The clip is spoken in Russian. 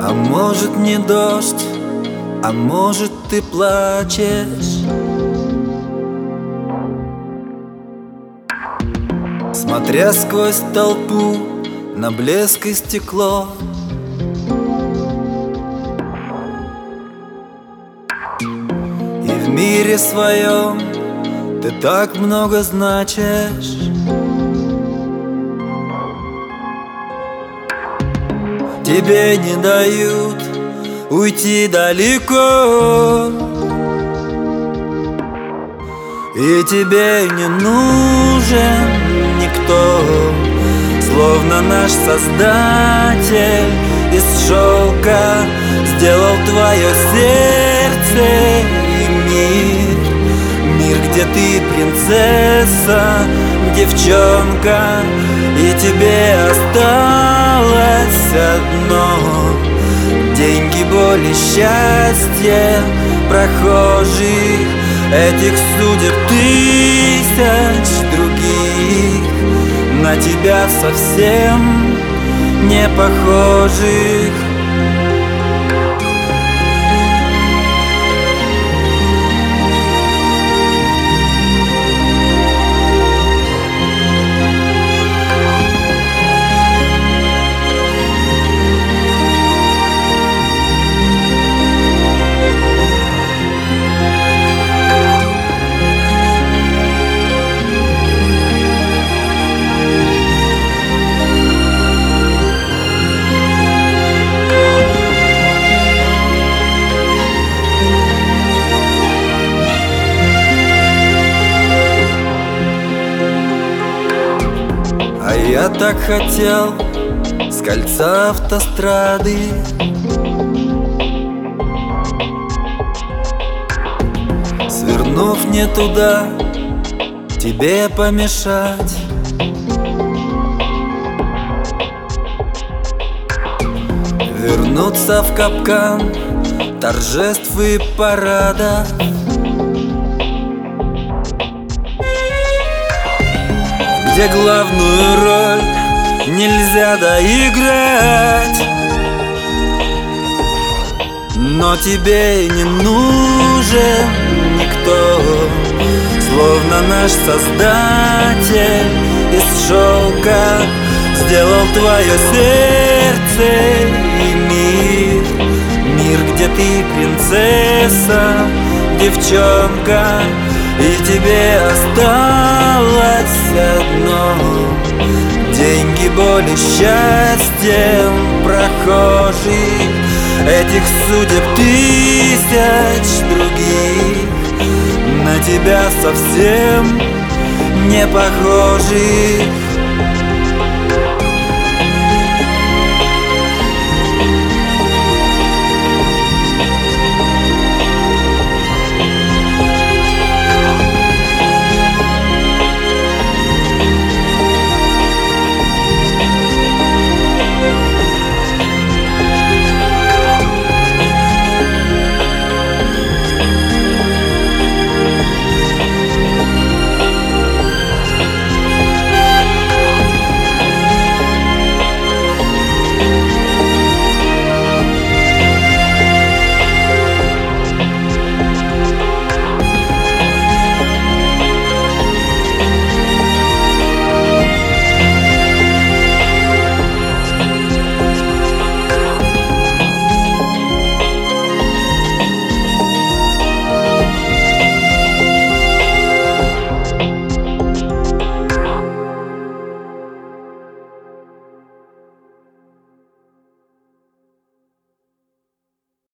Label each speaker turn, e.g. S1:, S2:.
S1: А может не дождь, а может ты плачешь? Смотря сквозь толпу на блеск и стекло. И в мире своем ты так много значишь Тебе не дают уйти далеко. И тебе не нужен никто. Словно наш Создатель из шелка Сделал твое сердце и мир где ты принцесса, девчонка И тебе осталось одно. Деньги, боли, счастье прохожих Этих судеб тысяч других. На тебя совсем не похожих я так хотел с кольца автострады. Свернув не туда, тебе помешать. Вернуться в капкан торжеств и парадов Где главную роль нельзя доиграть. Но тебе не нужен никто Словно наш Создатель из шелка Сделал твое сердце и мир. Мир, где ты принцесса, девчонка И тебе осталось одно. Деньги, боли, счастьем прохожих. Этих судеб тысяч других. На тебя совсем не похожих